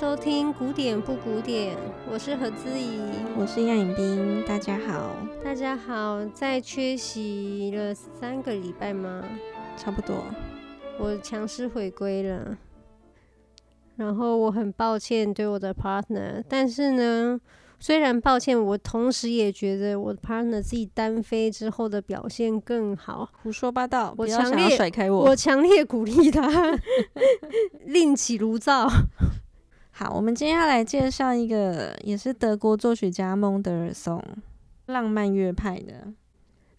收听古典不古典，我是何姿怡，我是杨颖冰，大家好，大家好，在缺席了三个礼拜吗？差不多，我强势回归了，然后我很抱歉对我的 partner，但是呢。虽然抱歉，我同时也觉得我的 partner 自己单飞之后的表现更好。胡说八道！我强烈甩开我，我强烈鼓励他 另起炉灶。好，我们今天要来介绍一个也是德国作曲家孟德尔松，浪漫乐派的，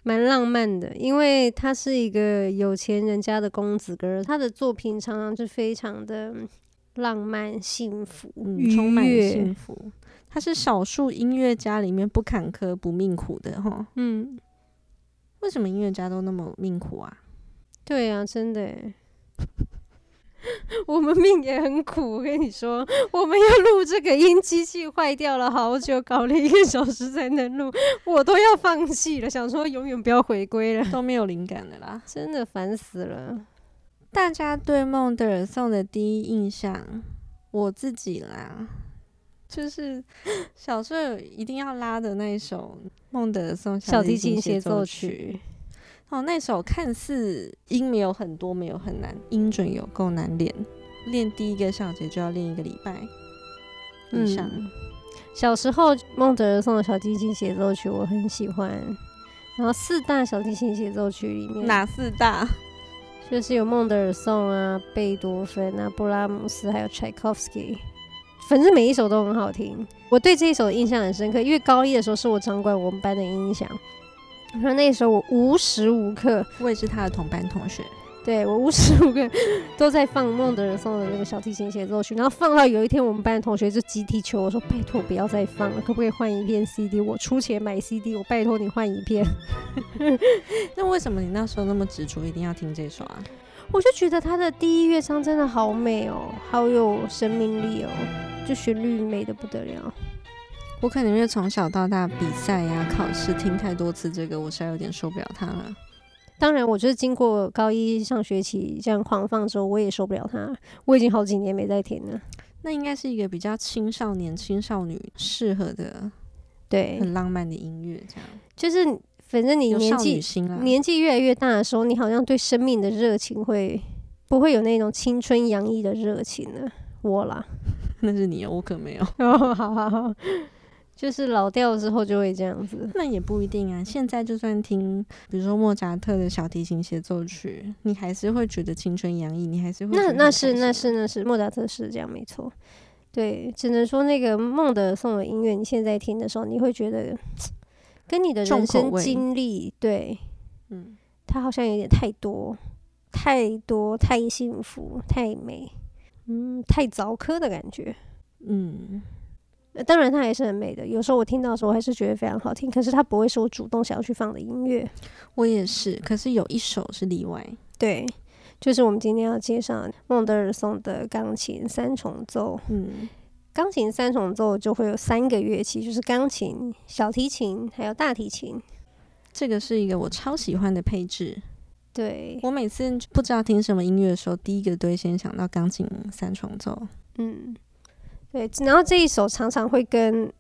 蛮浪漫的，因为他是一个有钱人家的公子哥，他的作品常常是非常的浪漫、幸福、嗯、充满幸福。他是少数音乐家里面不坎坷不命苦的哈。嗯，为什么音乐家都那么命苦啊？对啊，真的，我们命也很苦。我跟你说，我们要录这个音，机器坏掉了好久，搞了一个小时才能录，我都要放弃了，想说永远不要回归了，都没有灵感了啦，真的烦死了。大家对孟德尔颂的第一印象，我自己啦。就是小时候一定要拉的那一首孟德尔颂小提琴协奏曲哦，那首看似音没有很多，没有很难，音准有够难练，练第一个小节就要练一个礼拜以上。嗯，小时候孟德尔颂的小提琴协奏曲我很喜欢，然后四大小提琴协奏曲里面哪四大？就是有孟德尔颂啊、贝多芬啊、布拉姆斯，还有柴可夫斯基。反正每一首都很好听，我对这一首印象很深刻，因为高一的时候是我掌管我们班的音响，然后那时候我无时无刻，我也是他的同班同学，对，我无时无刻都在放孟德尔颂的那个小提琴协奏曲，然后放到有一天我们班的同学就集体求我说：“拜托不要再放了，可不可以换一片 CD？我出钱买 CD，我拜托你换一片。”那为什么你那时候那么执着一定要听这首啊？我就觉得他的第一乐章真的好美哦，好有生命力哦。就旋律美得不得了，我可能因为从小到大比赛呀、考试听太多次这个，我实在有点受不了它了。当然，我就是经过高一上学期这样狂放之后，我也受不了它。我已经好几年没再听了。那应该是一个比较青少年、青少女适合的，对，很浪漫的音乐。这样就是，反正你年纪年纪越来越大的时候，你好像对生命的热情会不会有那种青春洋溢的热情呢？我啦。那是你，我可没有。哦，好好好，就是老掉之后就会这样子。那也不一定啊。现在就算听，比如说莫扎特的小提琴协奏曲，你还是会觉得青春洋溢，你还是会。那那是那是那是莫扎特是这样没错。对，只能说那个孟德尔颂的音乐，你现在听的时候，你会觉得跟你的人生经历，对，嗯，它好像有点太多，太多，太幸福，太美。嗯，太凿刻的感觉。嗯，当然它还是很美的。有时候我听到的时候，我还是觉得非常好听。可是它不会是我主动想要去放的音乐。我也是，可是有一首是例外。对，就是我们今天要介绍孟德尔颂的钢琴三重奏。嗯，钢琴三重奏就会有三个乐器，就是钢琴、小提琴还有大提琴。这个是一个我超喜欢的配置。对，我每次不知道听什么音乐的时候，第一个都会先想到钢琴三重奏。嗯，对，然后这一首常常会跟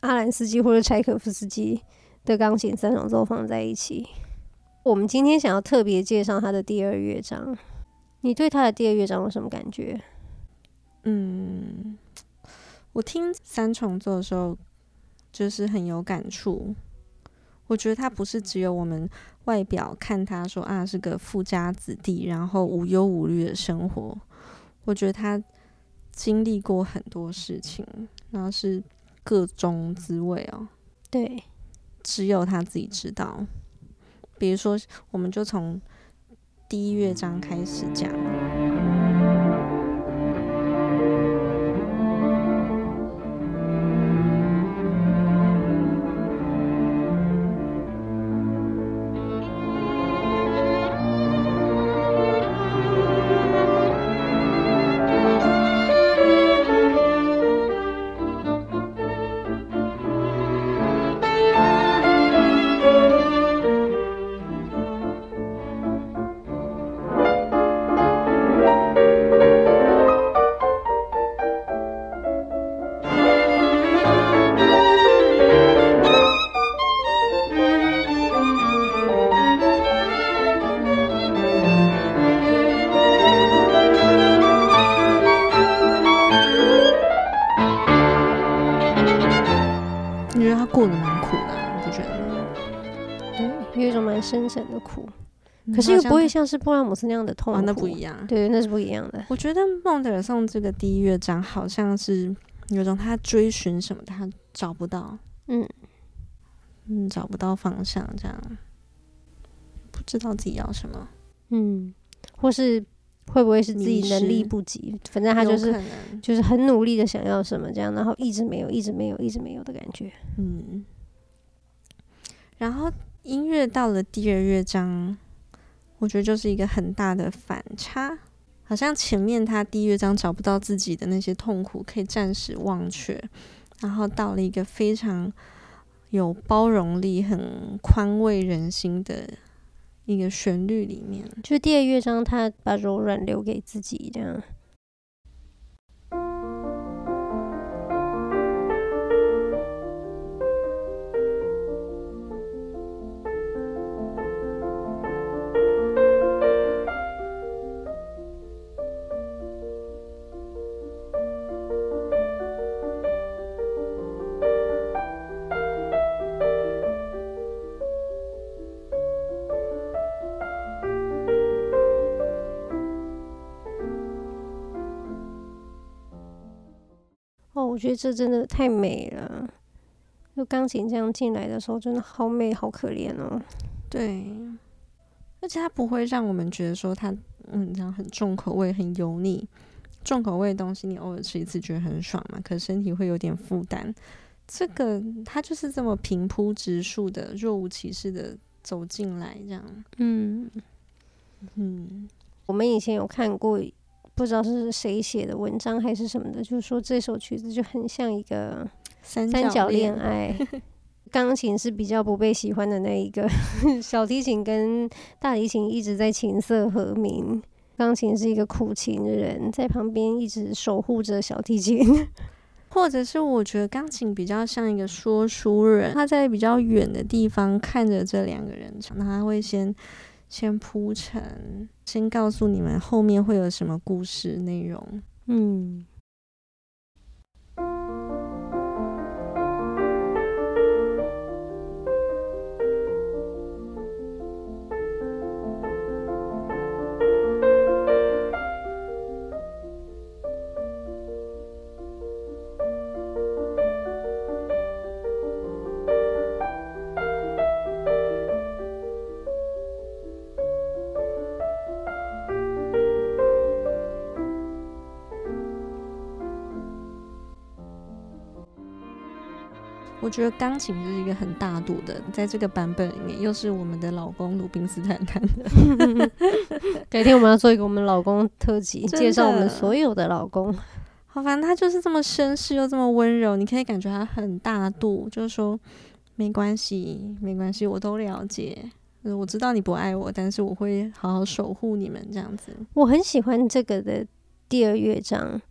阿兰斯基或者柴可夫斯基的钢琴三重奏放在一起。我们今天想要特别介绍他的第二乐章，你对他的第二乐章有什么感觉？嗯，我听三重奏的时候就是很有感触。我觉得他不是只有我们外表看他说啊是个富家子弟，然后无忧无虑的生活。我觉得他经历过很多事情，然后是各种滋味哦。对，只有他自己知道。比如说，我们就从第一乐章开始讲。可是又不会像是布拉姆斯那样的痛苦，哦，那不一样。对，那是不一样的。我觉得孟德尔颂这个第一乐章好像是有种他追寻什么，他找不到，嗯嗯，找不到方向，这样不知道自己要什么，嗯，或是。会不会是自己能力不及？反正他就是就是很努力的想要什么这样，然后一直没有，一直没有，一直没有的感觉。嗯。然后音乐到了第二乐章，我觉得就是一个很大的反差，好像前面他第一乐章找不到自己的那些痛苦可以暂时忘却，然后到了一个非常有包容力、很宽慰人心的。一个旋律里面，就第二乐章，他把柔软留给自己，这样。我觉得这真的太美了，就钢琴这样进来的时候，真的好美，好可怜哦。对，而且它不会让我们觉得说它，嗯，这样很重口味、很油腻。重口味的东西，你偶尔吃一次觉得很爽嘛，可身体会有点负担。这个它就是这么平铺直述的、若无其事的走进来，这样。嗯嗯，我们以前有看过。不知道是谁写的文章还是什么的，就是说这首曲子就很像一个三角恋。爱，钢琴是比较不被喜欢的那一个，小提琴跟大提琴一直在琴瑟和鸣，钢琴是一个苦情人，在旁边一直守护着小提琴，或者是我觉得钢琴比较像一个说书人，他在比较远的地方看着这两个人唱，那他会先。先铺陈，先告诉你们后面会有什么故事内容。嗯。我觉得钢琴就是一个很大度的，在这个版本里面，又是我们的老公鲁宾斯坦弹的。改天我们要做一个我们老公特辑，介绍我们所有的老公。好，反正他就是这么绅士又这么温柔，你可以感觉他很大度，就是说没关系，没关系，我都了解。我知道你不爱我，但是我会好好守护你们这样子。我很喜欢这个的第二乐章。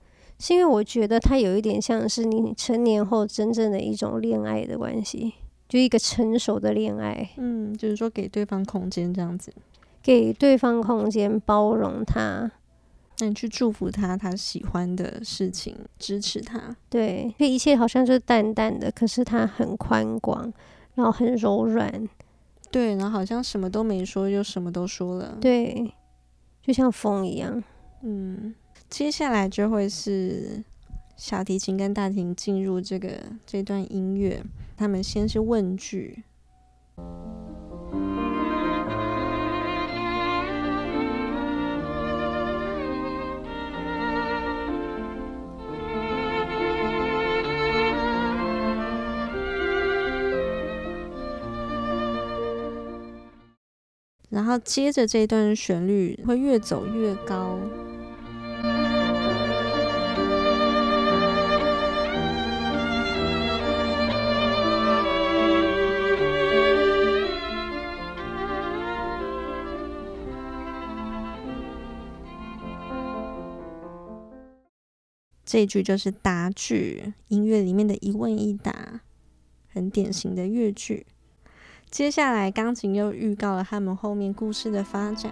是因为我觉得它有一点像是你成年后真正的一种恋爱的关系，就一个成熟的恋爱。嗯，就是说给对方空间这样子，给对方空间，包容他，那你去祝福他，他喜欢的事情，支持他。对，这一切好像就是淡淡的，可是他很宽广，然后很柔软。对，然后好像什么都没说，就什么都说了。对，就像风一样。嗯。接下来就会是小提琴跟大提琴进入这个这段音乐，他们先是问句，然后接着这段旋律会越走越高。这句就是答句，音乐里面的一问一答，很典型的乐句。接下来，钢琴又预告了他们后面故事的发展。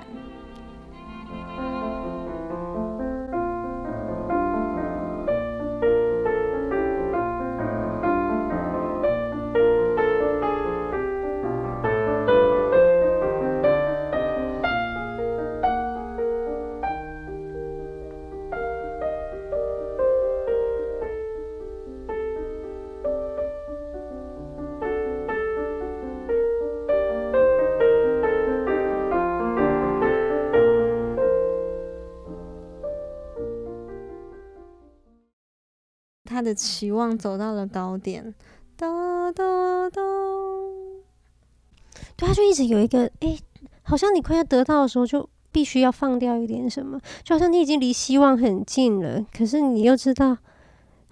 的期望走到了高点。哒哒哒，对，他就一直有一个，哎、好像你快要得到的时候，就必须要放掉一点什么，就好像你已经离希望很近了，可是你又知道。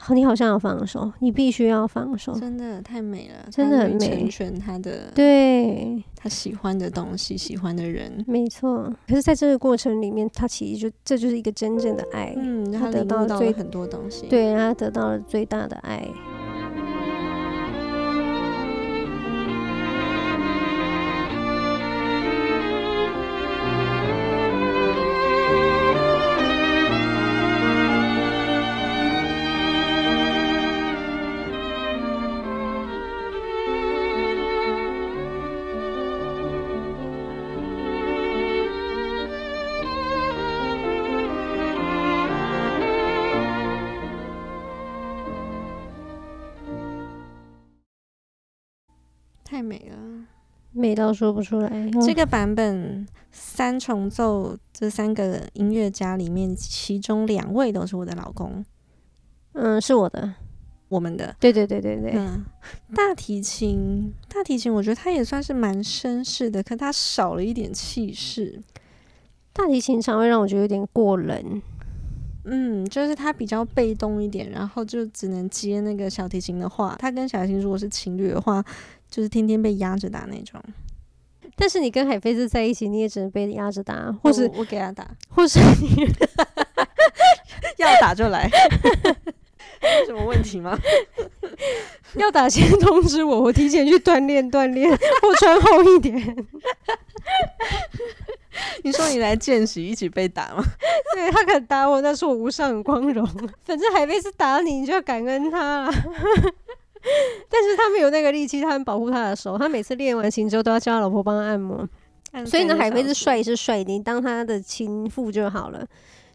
你好像要放手，你必须要放手。真的太美了，真的很美。成全他的，对他喜欢的东西，喜欢的人，没错。可是，在这个过程里面，他其实就这就是一个真正的爱。嗯，他得到了最很多东西，对，他得到了最大的爱。美到说不出来。这个版本三重奏这三个音乐家里面，其中两位都是我的老公。嗯，是我的，我们的。对对对对对。嗯，大提琴，大提琴，我觉得他也算是蛮绅士的，可他少了一点气势。大提琴常会让我觉得有点过冷。嗯，就是他比较被动一点，然后就只能接那个小提琴的话。他跟小提琴如果是情侣的话。就是天天被压着打那种，但是你跟海飞丝在一起，你也只能被压着打，或是我，我给他打，或是你要打就来，有什么问题吗？要打先通知我，我提前去锻炼锻炼，我穿厚一点。你说你来见习一起被打吗？对，他敢打我，那是我无上的光荣。反正海飞丝打你，你就要感恩他了。但是他没有那个力气，他很保护他的手。他每次练完琴之后，都要叫他老婆帮他按摩。所以呢，海飞是帅是帅，你当他的情妇就好了。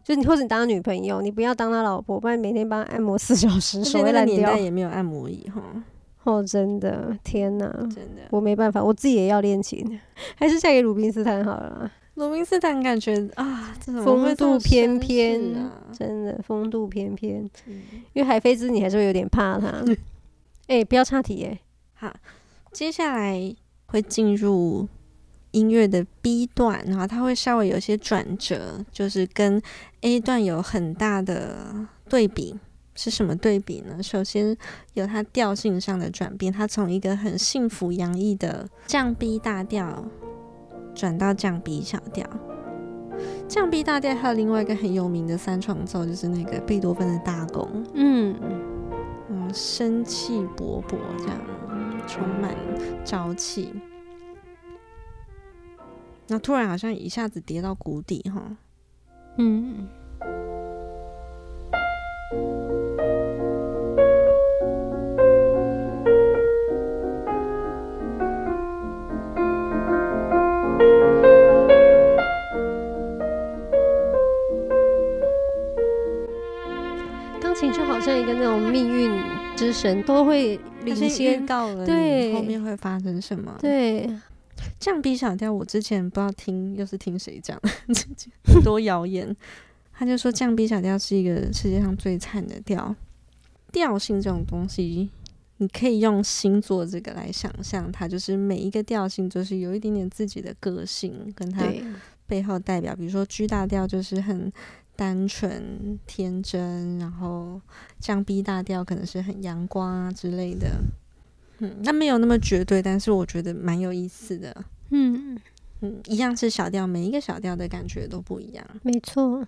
就你或者你当他女朋友，你不要当他老婆，不然每天帮他按摩四小时，手会烂掉。年代也没有按摩椅哈。哦，真的，天哪，真的，我没办法，我自己也要练琴，还是嫁给鲁宾斯坦好了。鲁宾斯坦感觉啊，风度翩翩，啊、真的风度翩翩。嗯、因为海飞兹，你还是会有点怕他。哎、欸，不要岔题耶。好，接下来会进入音乐的 B 段，然后它会稍微有些转折，就是跟 A 段有很大的对比。是什么对比呢？首先有它调性上的转变，它从一个很幸福洋溢的降 B 大调转到降 B 小调。降 B 大调还有另外一个很有名的三重奏，就是那个贝多芬的大公。嗯。生气勃勃，这样充满朝气。那突然好像一下子跌到谷底，哈。嗯。像一个那种命运之神都会领先到了，对，后面会发生什么？对，降 B 小调，我之前不知道听又是听谁讲的，多谣言。他就说降 B 小调是一个世界上最惨的调。调性这种东西，你可以用星座这个来想象，它就是每一个调性就是有一点点自己的个性，跟它背后代表，比如说 G 大调就是很。单纯天真，然后降 B 大调可能是很阳光啊之类的，嗯，那没有那么绝对，但是我觉得蛮有意思的，嗯。嗯，一样是小调，每一个小调的感觉都不一样，没错，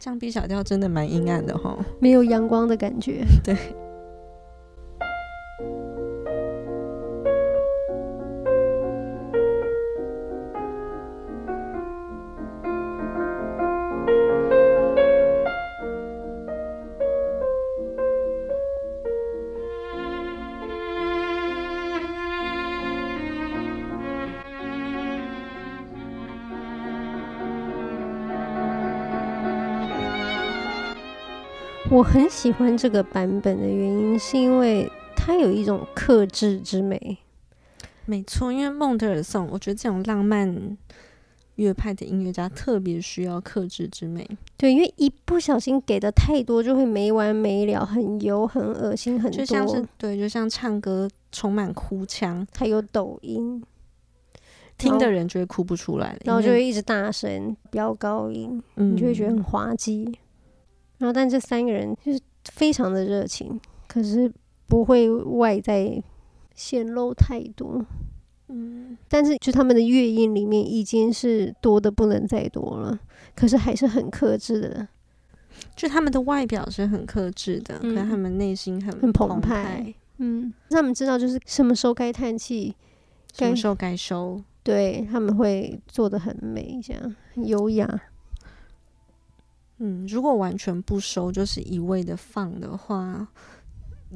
降 B 小调真的蛮阴暗的哈，没有阳光的感觉，对。我很喜欢这个版本的原因，是因为它有一种克制之美。没错，因为孟德尔颂，我觉得这种浪漫乐派的音乐家特别需要克制之美。对，因为一不小心给的太多，就会没完没了，很油、很恶心，很多。就像是对，就像唱歌充满哭腔，还有抖音，听的人就会哭不出来，然后就会一直大声飙高音，嗯，你就会觉得很滑稽。然后，但这三个人就是非常的热情，可是不会外在显露太多。嗯，但是就他们的乐音里面已经是多的不能再多了，可是还是很克制的。就他们的外表是很克制的，嗯、可是他们内心很很澎湃。嗯，他们知道就是什么时候该叹气，什么时候该收。对，他们会做的很美，这样很优雅。嗯，如果完全不收，就是一味的放的话。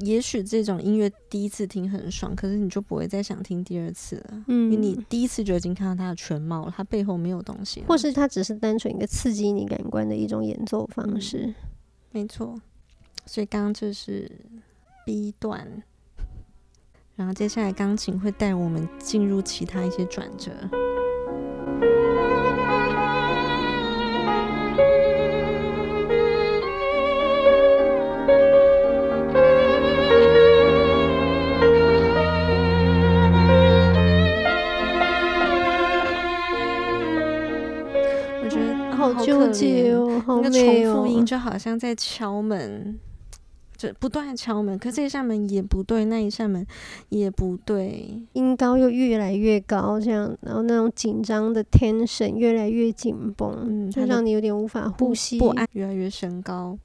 也许这种音乐第一次听很爽，可是你就不会再想听第二次了。嗯，因为你第一次就已经看到它的全貌了，它背后没有东西，或是它只是单纯一个刺激你感官的一种演奏方式。嗯，没错。所以刚刚这是 B 段，然后接下来钢琴会带我们进入其他一些转折。个重复音就好像在敲门，就不断敲门。可这一扇门也不对，那一扇门也不对，音高又越来越高，这样，然后那种紧张的 tension 越来越紧绷，嗯，就让你有点无法呼吸，不安越来越升高，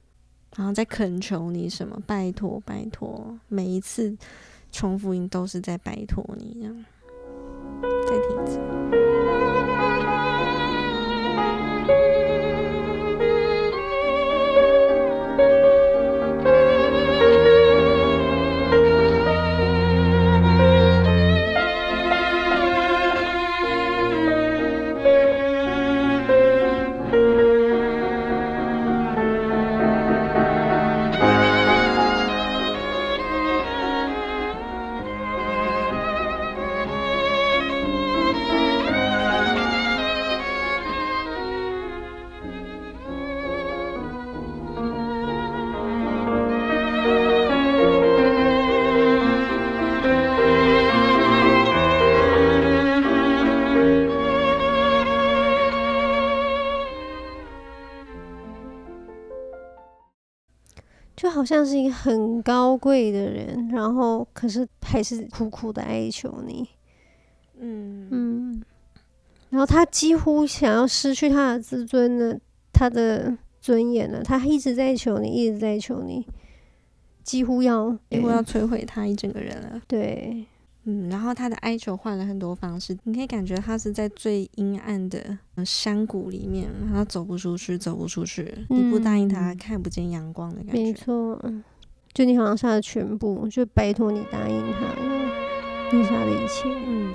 然后在恳求你什么，拜托拜托，每一次重复音都是在拜托你，这样，再听一次。像是一个很高贵的人，然后可是还是苦苦的哀求你，嗯。嗯，然后他几乎想要失去他的自尊了，他的尊严了，他一直在求你，一直在求你，几乎要几乎要摧毁他一整个人了，对。嗯，然后他的哀求换了很多方式，你可以感觉他是在最阴暗的山谷里面，他走不出去，走不出去。你不答应他，看不见阳光的感觉。没错，就你好像是他的全部，就拜托你答应他，你是他的一切。嗯。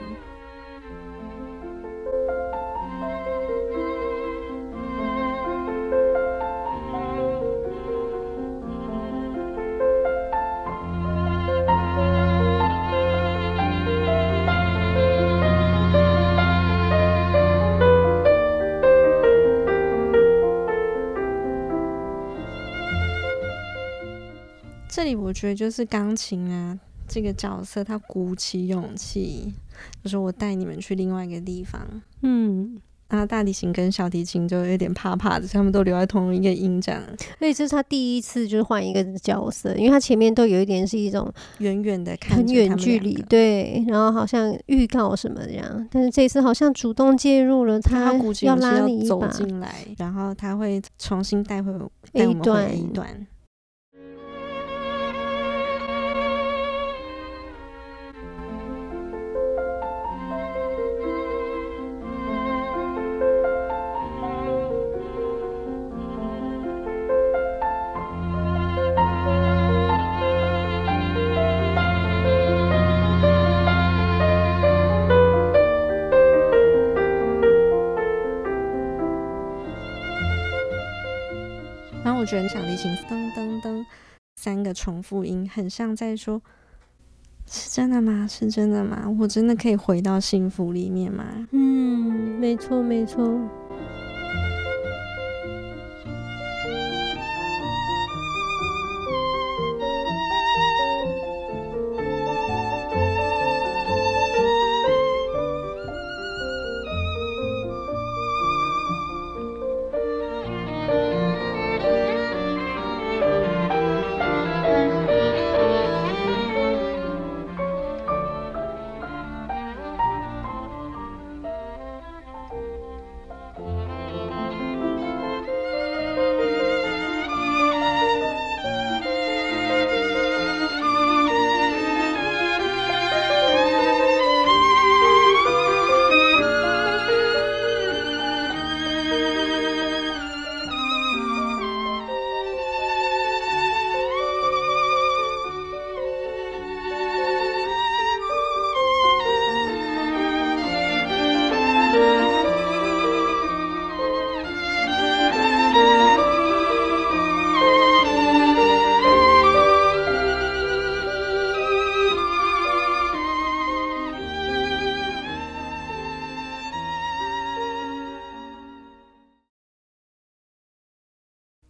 里我觉得就是钢琴啊，这个角色他鼓起勇气，就是我带你们去另外一个地方。嗯，然后大提琴跟小提琴就有点怕怕的，他们都留在同一个音这样。所以这是他第一次就是换一个角色，因为他前面都有一点是一种远远的看，很远距离，对，然后好像预告什么这样。但是这次好像主动介入了，他要拉你一把走进来，然后他会重新带回带我们回 A 段。觉得小提琴噔噔噔三个重复音，很像在说是真的吗？是真的吗？我真的可以回到幸福里面吗？嗯，没错，没错。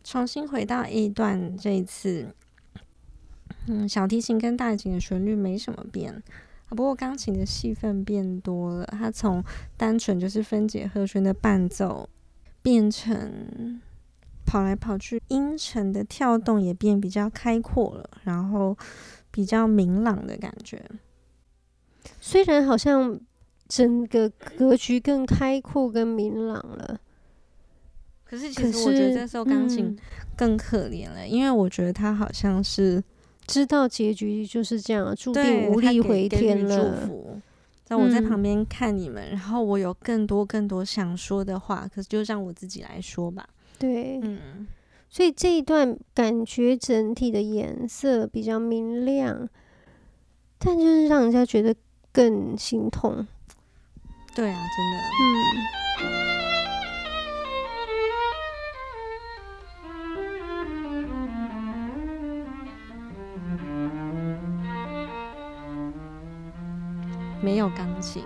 重新回到 A 段，这一次，嗯，小提琴跟大提琴的旋律没什么变，不过钢琴的戏份变多了。它从单纯就是分解和弦的伴奏，变成跑来跑去，音程的跳动也变比较开阔了，然后比较明朗的感觉。虽然好像整个格局更开阔、更明朗了。可是，其实我觉得这时候钢琴更可怜了，嗯，因为我觉得他好像是知道结局就是这样，注定无力回天了。祝福，在我在旁边看你们，嗯，然后我有更多更多想说的话，可是就让我自己来说吧。对，嗯，所以这一段感觉整体的颜色比较明亮，但就是让人家觉得更心痛。对啊，真的，嗯。没有钢琴，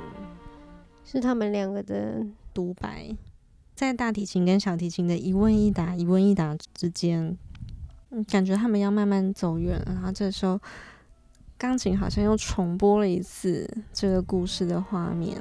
是他们两个的独白，在大提琴跟小提琴的一问一答、一问一答之间，感觉他们要慢慢走远了。然后这时候，钢琴好像又重播了一次这个故事的画面。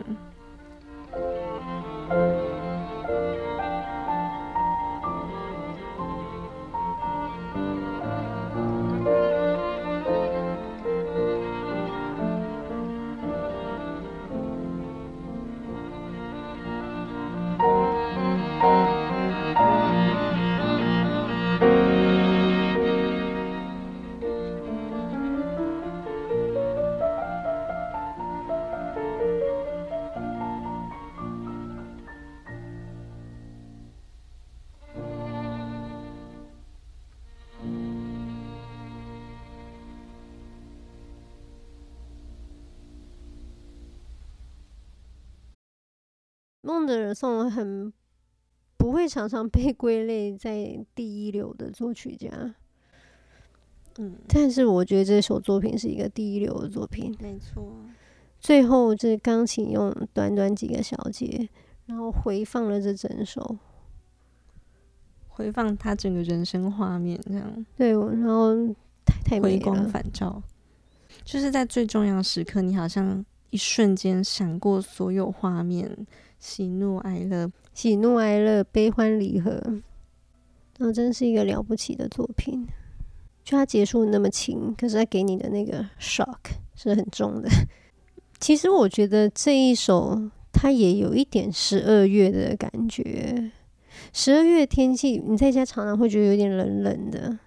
孟德尔颂很不会常常被 归类在第一流的作曲家，嗯，但是我觉得这首作品是一个第一流的作品，没错。最后这钢琴用短短几个小节，然后回放了这整首，回放他整个人生画面，这样对，然后太太回光返照，就是在最重要的时刻，你好像一瞬间闪过所有画面。喜怒哀乐，喜怒哀乐，悲欢离合，然后真是一个了不起的作品。就它结束那么轻，可是它给你的那个 shock 是很重的。其实我觉得这一首它也有一点十二月的感觉。十二月天气，你在家常常会觉得有点冷冷的，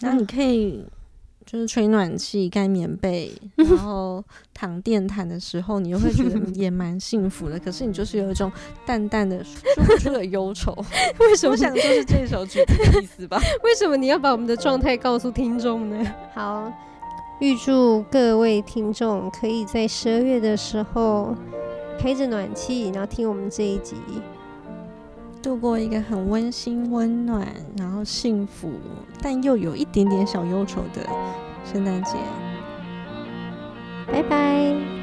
那你可以。就是吹暖气、盖棉被，然后躺电毯的时候，你又会觉得 也蛮幸福的。可是你就是有一种淡淡的说不出的忧愁。为什么？我想就是这首曲子的意思吧？为什么你要把我们的状态告诉听众呢？好，预祝各位听众可以在十二月的时候开着暖气，然后听我们这一集。度过一个很温馨、温暖，然后幸福，但又有一点点小忧愁的圣诞节。拜拜。